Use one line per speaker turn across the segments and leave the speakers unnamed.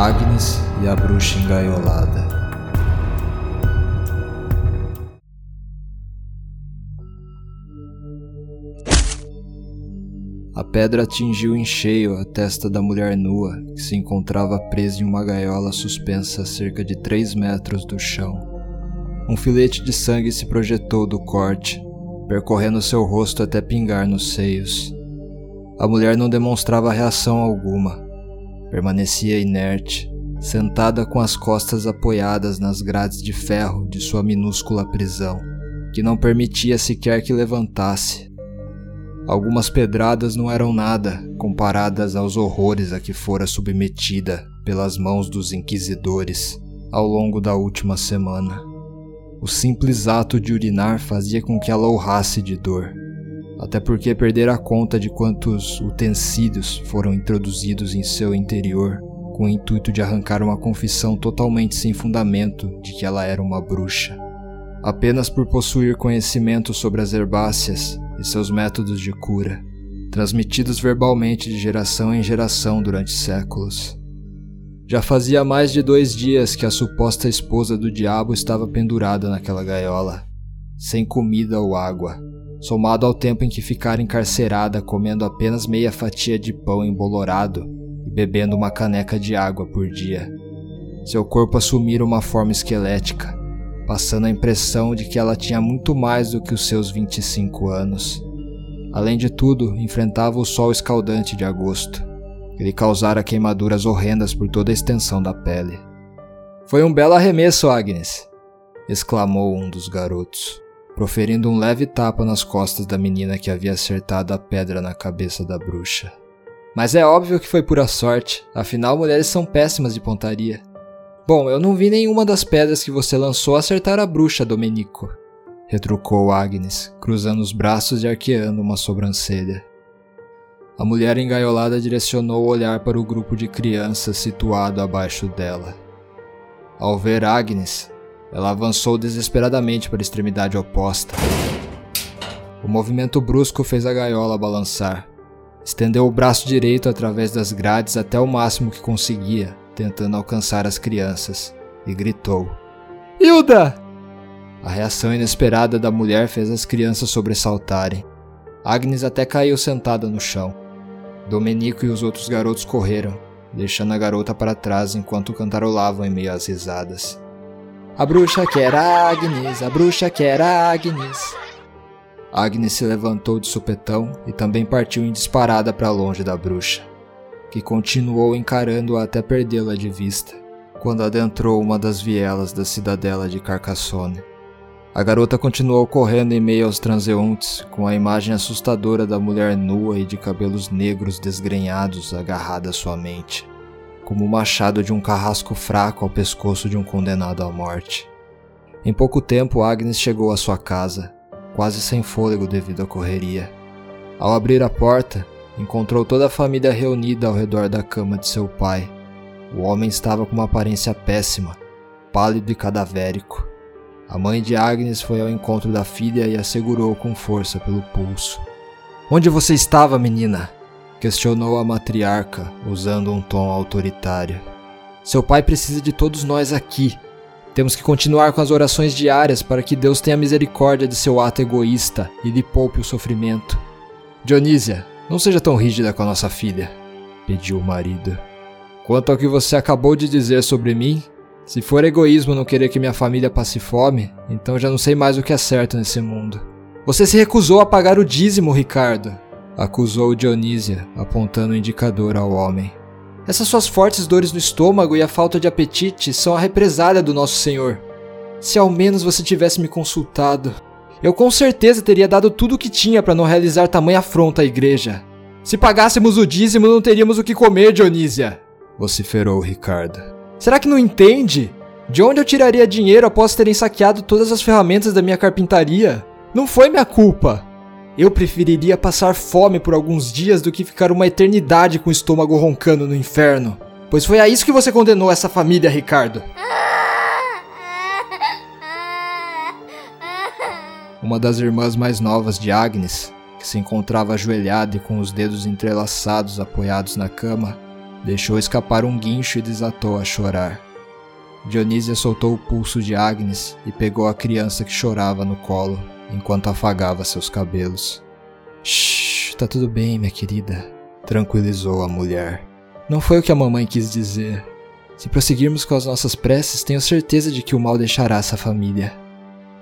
Agnes e a bruxa engaiolada. A pedra atingiu em cheio a testa da mulher nua, que se encontrava presa em uma gaiola suspensa a cerca de 3 metros do chão. Um filete de sangue se projetou do corte, percorrendo seu rosto até pingar nos seios. A mulher não demonstrava reação alguma. Permanecia inerte, sentada com as costas apoiadas nas grades de ferro de sua minúscula prisão, que não permitia sequer que levantasse. Algumas pedradas não eram nada comparadas aos horrores a que fora submetida pelas mãos dos inquisidores ao longo da última semana. O simples ato de urinar fazia com que ela urrasse de dor, até porque perdera a conta de quantos utensílios foram introduzidos em seu interior com o intuito de arrancar uma confissão totalmente sem fundamento de que ela era uma bruxa. Apenas por possuir conhecimento sobre as herbáceas, e seus métodos de cura, transmitidos verbalmente de geração em geração durante séculos. Já fazia mais de dois dias que a suposta esposa do diabo estava pendurada naquela gaiola, sem comida ou água, somado ao tempo em que ficara encarcerada comendo apenas meia fatia de pão embolorado e bebendo uma caneca de água por dia. Seu corpo assumira uma forma esquelética, passando a impressão de que ela tinha muito mais do que os seus 25 anos. Além de tudo, enfrentava o sol escaldante de agosto. Ele causara queimaduras horrendas por toda a extensão da pele. Foi um belo arremesso, Agnes! exclamou um dos garotos, proferindo um leve tapa nas costas da menina que havia acertado a pedra na cabeça da bruxa. Mas é óbvio que foi pura sorte, afinal mulheres são péssimas de pontaria. Bom, eu não vi nenhuma das pedras que você lançou acertar a bruxa, Domenico, retrucou Agnes, cruzando os braços e arqueando uma sobrancelha. A mulher engaiolada direcionou o olhar para o grupo de crianças situado abaixo dela. Ao ver Agnes, ela avançou desesperadamente para a extremidade oposta. O movimento brusco fez a gaiola balançar. Estendeu o braço direito através das grades até o máximo que conseguia, tentando alcançar as crianças, e gritou: Hilda! A reação inesperada da mulher fez as crianças sobressaltarem. Agnes até caiu sentada no chão. Domenico e os outros garotos correram, deixando a garota para trás enquanto cantarolavam em meio às risadas. A bruxa quer Agnes, a bruxa quer Agnes. Agnes se levantou de supetão e também partiu em disparada para longe da bruxa que continuou encarando-a até perdê-la de vista, quando adentrou uma das vielas da cidadela de Carcassonne. A garota continuou correndo em meio aos transeuntes, com a imagem assustadora da mulher nua e de cabelos negros desgrenhados agarrada à sua mente, como o machado de um carrasco fraco ao pescoço de um condenado à morte. Em pouco tempo, Agnes chegou à sua casa, quase sem fôlego devido à correria. Ao abrir a porta, encontrou toda a família reunida ao redor da cama de seu pai. O homem estava com uma aparência péssima, pálido e cadavérico. A mãe de Agnes foi ao encontro da filha e a segurou com força pelo pulso. Onde você estava, menina? Questionou a matriarca, usando um tom autoritário. Seu pai precisa de todos nós aqui. Temos que continuar com as orações diárias para que Deus tenha misericórdia de seu ato egoísta e lhe poupe o sofrimento. Dionísia, não seja tão rígida com a nossa filha, pediu o marido. Quanto ao que você acabou de dizer sobre mim, se for egoísmo não querer que minha família passe fome, então já não sei mais o que é certo nesse mundo. Você se recusou a pagar o dízimo, Ricardo, acusou Dionísia, apontando o indicador ao homem. Essas suas fortes dores no estômago e a falta de apetite são a represália do nosso Senhor. Se ao menos você tivesse me consultado, eu com certeza teria dado tudo o que tinha para não realizar tamanha afronta à igreja. Se pagássemos o dízimo, não teríamos o que comer, Dionísia, vociferou Ricardo. Será que não entende? De onde eu tiraria dinheiro após terem saqueado todas as ferramentas da minha carpintaria? Não foi minha culpa. Eu preferiria passar fome por alguns dias do que ficar uma eternidade com o estômago roncando no inferno. Pois foi a isso que você condenou essa família, Ricardo. Uma das irmãs mais novas de Agnes, que se encontrava ajoelhada e com os dedos entrelaçados apoiados na cama, deixou escapar um guincho e desatou a chorar. Dionísia soltou o pulso de Agnes e pegou a criança que chorava no colo, enquanto afagava seus cabelos. Shh, tá tudo bem, minha querida, tranquilizou a mulher. Não foi o que a mamãe quis dizer. Se prosseguirmos com as nossas preces, tenho certeza de que o mal deixará essa família.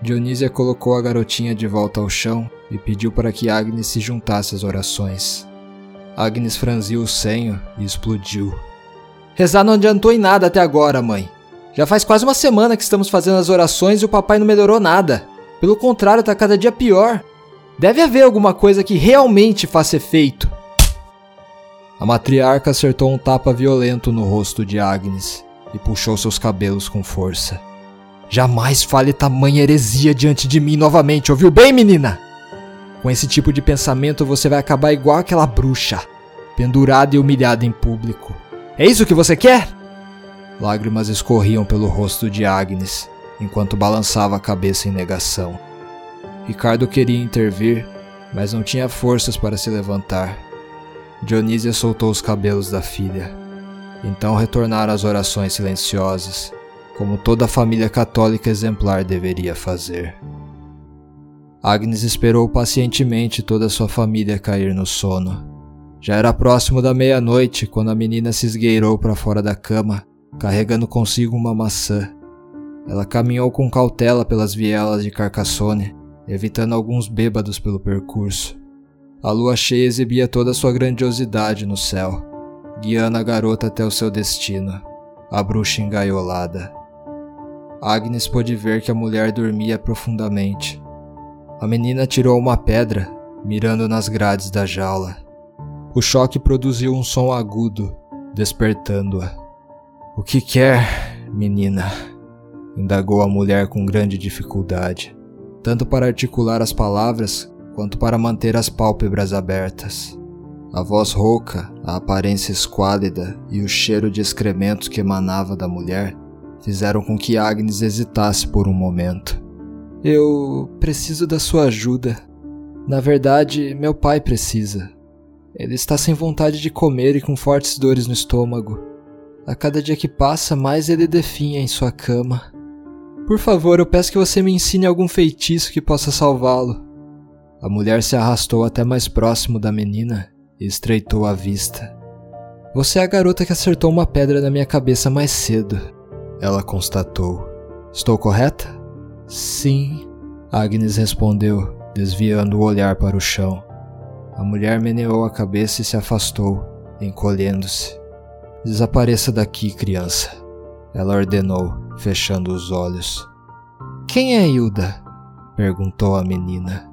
Dionísia colocou a garotinha de volta ao chão e pediu para que Agnes se juntasse às orações. Agnes franziu o senho e explodiu. Rezar não adiantou em nada até agora, mãe. Já faz quase uma semana que estamos fazendo as orações e o papai não melhorou nada. Pelo contrário, está cada dia pior. Deve haver alguma coisa que realmente faça efeito. A matriarca acertou um tapa violento no rosto de Agnes e puxou seus cabelos com força. Jamais fale tamanha heresia diante de mim novamente, ouviu bem, menina? Com esse tipo de pensamento você vai acabar igual aquela bruxa, pendurada e humilhada em público. É isso que você quer? Lágrimas escorriam pelo rosto de Agnes, enquanto balançava a cabeça em negação. Ricardo queria intervir, mas não tinha forças para se levantar. Dionísia soltou os cabelos da filha. Então retornaram às orações silenciosas, como toda família católica exemplar deveria fazer. Agnes esperou pacientemente toda sua família cair no sono. Já era próximo da meia-noite quando a menina se esgueirou para fora da cama, carregando consigo uma maçã. Ela caminhou com cautela pelas vielas de Carcassonne, evitando alguns bêbados pelo percurso. A lua cheia exibia toda sua grandiosidade no céu, guiando a garota até o seu destino, a bruxa engaiolada. Agnes pôde ver que a mulher dormia profundamente. A menina tirou uma pedra, mirando nas grades da jaula. O choque produziu um som agudo, despertando-a. O que quer, menina? Indagou a mulher com grande dificuldade tanto para articular as palavras quanto para manter as pálpebras abertas. A voz rouca, a aparência esquálida e o cheiro de excrementos que emanava da mulher fizeram com que Agnes hesitasse por um momento. Eu preciso da sua ajuda. Na verdade, meu pai precisa. Ele está sem vontade de comer e com fortes dores no estômago. A cada dia que passa, mais ele definha em sua cama. Por favor, eu peço que você me ensine algum feitiço que possa salvá-lo. A mulher se arrastou até mais próximo da menina e estreitou a vista. Você é a garota que acertou uma pedra na minha cabeça mais cedo, ela constatou. Estou correta? Sim, Agnes respondeu, desviando o olhar para o chão. A mulher meneou a cabeça e se afastou, encolhendo-se. Desapareça daqui, criança, ela ordenou fechando os olhos. Quem é Hilda? perguntou a menina.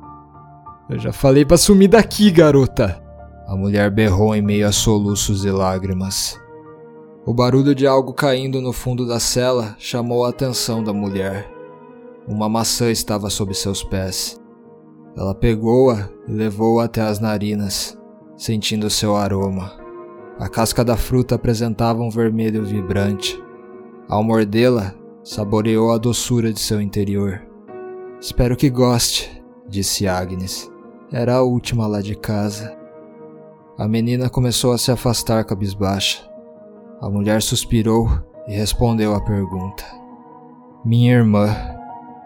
Eu já falei para sumir daqui, garota! A mulher berrou em meio a soluços e lágrimas. O barulho de algo caindo no fundo da cela chamou a atenção da mulher. Uma maçã estava sob seus pés. Ela pegou-a e levou-a até as narinas, sentindo seu aroma. A casca da fruta apresentava um vermelho vibrante. Ao mordê-la, saboreou a doçura de seu interior. Espero que goste, disse Agnes. Era a última lá de casa. A menina começou a se afastar cabisbaixa. A mulher suspirou e respondeu à pergunta. Minha irmã.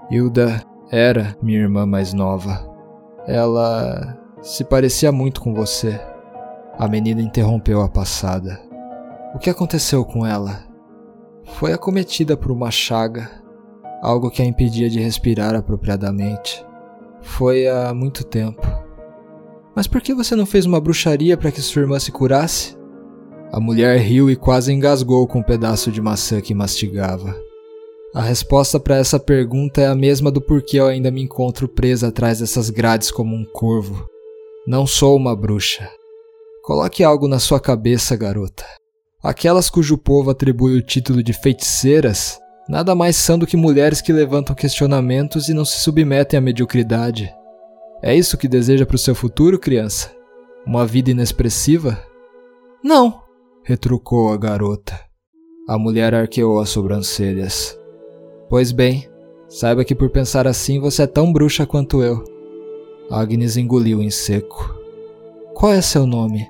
Hilda era minha irmã mais nova. Ela se parecia muito com você. A menina interrompeu a passada. O que aconteceu com ela? Foi acometida por uma chaga, algo que a impedia de respirar apropriadamente. Foi há muito tempo. Mas por que você não fez uma bruxaria para que sua irmã se curasse? A mulher riu e quase engasgou com um pedaço de maçã que mastigava. A resposta para essa pergunta é a mesma do porquê eu ainda me encontro presa atrás dessas grades como um corvo. Não sou uma bruxa. Coloque algo na sua cabeça, garota. Aquelas cujo povo atribui o título de feiticeiras nada mais são do que mulheres que levantam questionamentos e não se submetem à mediocridade. É isso que deseja para o seu futuro, criança? Uma vida inexpressiva? Não, retrucou a garota. A mulher arqueou as sobrancelhas. Pois bem, saiba que por pensar assim você é tão bruxa quanto eu. Agnes engoliu em seco. Qual é seu nome?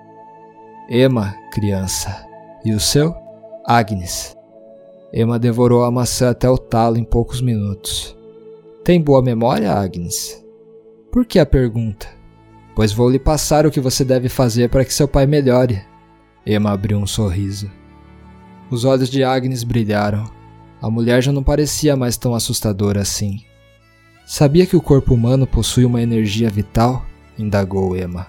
Emma, criança. E o seu? Agnes. Emma devorou a maçã até o talo em poucos minutos. Tem boa memória, Agnes? Por que a pergunta? Pois vou lhe passar o que você deve fazer para que seu pai melhore. Emma abriu um sorriso. Os olhos de Agnes brilharam. A mulher já não parecia mais tão assustadora assim. Sabia que o corpo humano possui uma energia vital? indagou Emma.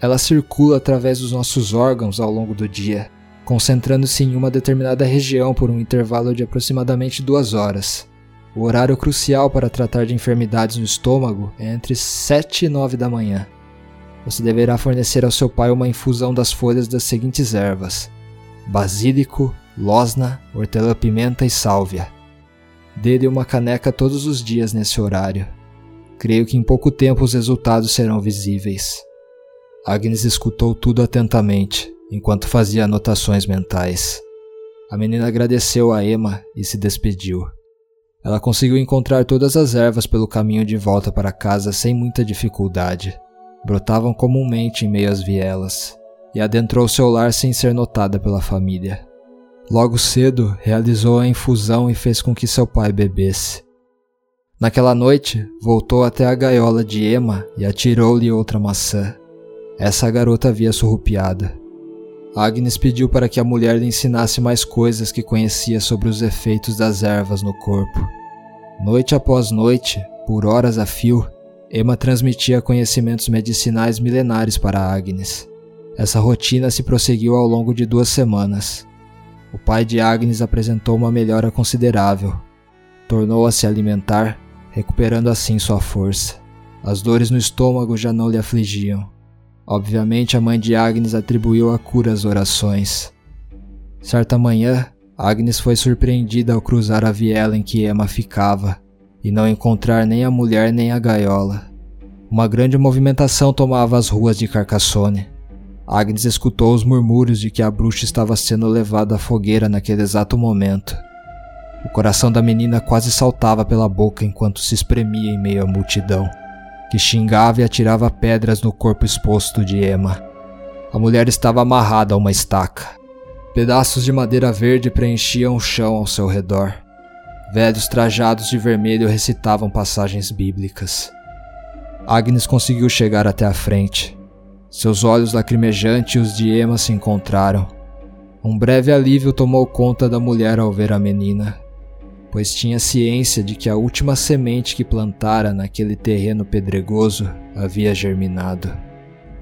Ela circula através dos nossos órgãos ao longo do dia, concentrando-se em uma determinada região por um intervalo de aproximadamente duas horas. O horário crucial para tratar de enfermidades no estômago é entre 7 e 9 da manhã. Você deverá fornecer ao seu pai uma infusão das folhas das seguintes ervas: basílico, losna, hortelã-pimenta e sálvia. Dê-lhe uma caneca todos os dias nesse horário. Creio que em pouco tempo os resultados serão visíveis. Agnes escutou tudo atentamente, enquanto fazia anotações mentais. A menina agradeceu a Emma e se despediu. Ela conseguiu encontrar todas as ervas pelo caminho de volta para casa sem muita dificuldade. Brotavam comumente em meio às vielas, e adentrou seu lar sem ser notada pela família. Logo cedo, realizou a infusão e fez com que seu pai bebesse. Naquela noite, voltou até a gaiola de Emma e atirou-lhe outra maçã. Essa garota havia surrupiado. Agnes pediu para que a mulher lhe ensinasse mais coisas que conhecia sobre os efeitos das ervas no corpo. Noite após noite, por horas a fio, Emma transmitia conhecimentos medicinais milenares para Agnes. Essa rotina se prosseguiu ao longo de duas semanas. O pai de Agnes apresentou uma melhora considerável. Tornou a se alimentar, recuperando assim sua força. As dores no estômago já não lhe afligiam. Obviamente, a mãe de Agnes atribuiu a cura às orações. Certa manhã, Agnes foi surpreendida ao cruzar a viela em que Emma ficava e não encontrar nem a mulher nem a gaiola. Uma grande movimentação tomava as ruas de Carcassonne. Agnes escutou os murmúrios de que a bruxa estava sendo levada à fogueira naquele exato momento. O coração da menina quase saltava pela boca enquanto se espremia em meio à multidão que xingava e atirava pedras no corpo exposto de Emma. A mulher estava amarrada a uma estaca. Pedaços de madeira verde preenchiam o chão ao seu redor. Velhos trajados de vermelho recitavam passagens bíblicas. Agnes conseguiu chegar até a frente. Seus olhos lacrimejantes e os de Emma se encontraram. Um breve alívio tomou conta da mulher ao ver a menina pois tinha ciência de que a última semente que plantara naquele terreno pedregoso havia germinado.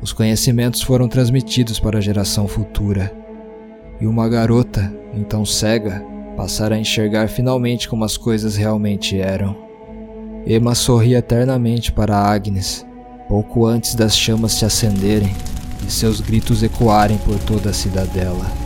Os conhecimentos foram transmitidos para a geração futura, e uma garota, então cega, passara a enxergar finalmente como as coisas realmente eram. Emma sorria eternamente para Agnes, pouco antes das chamas se acenderem e seus gritos ecoarem por toda a cidadela.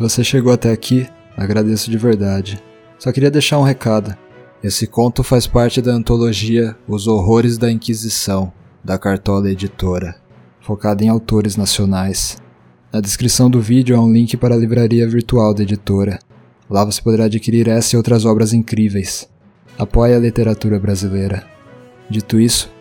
Se você chegou até aqui, agradeço de verdade. Só queria deixar um recado. Esse conto faz parte da antologia Os Horrores da Inquisição, da Cartola Editora, focada em autores nacionais. Na descrição do vídeo há um link para a livraria virtual da editora. Lá você poderá adquirir essa e outras obras incríveis. Apoie a literatura brasileira. Dito isso,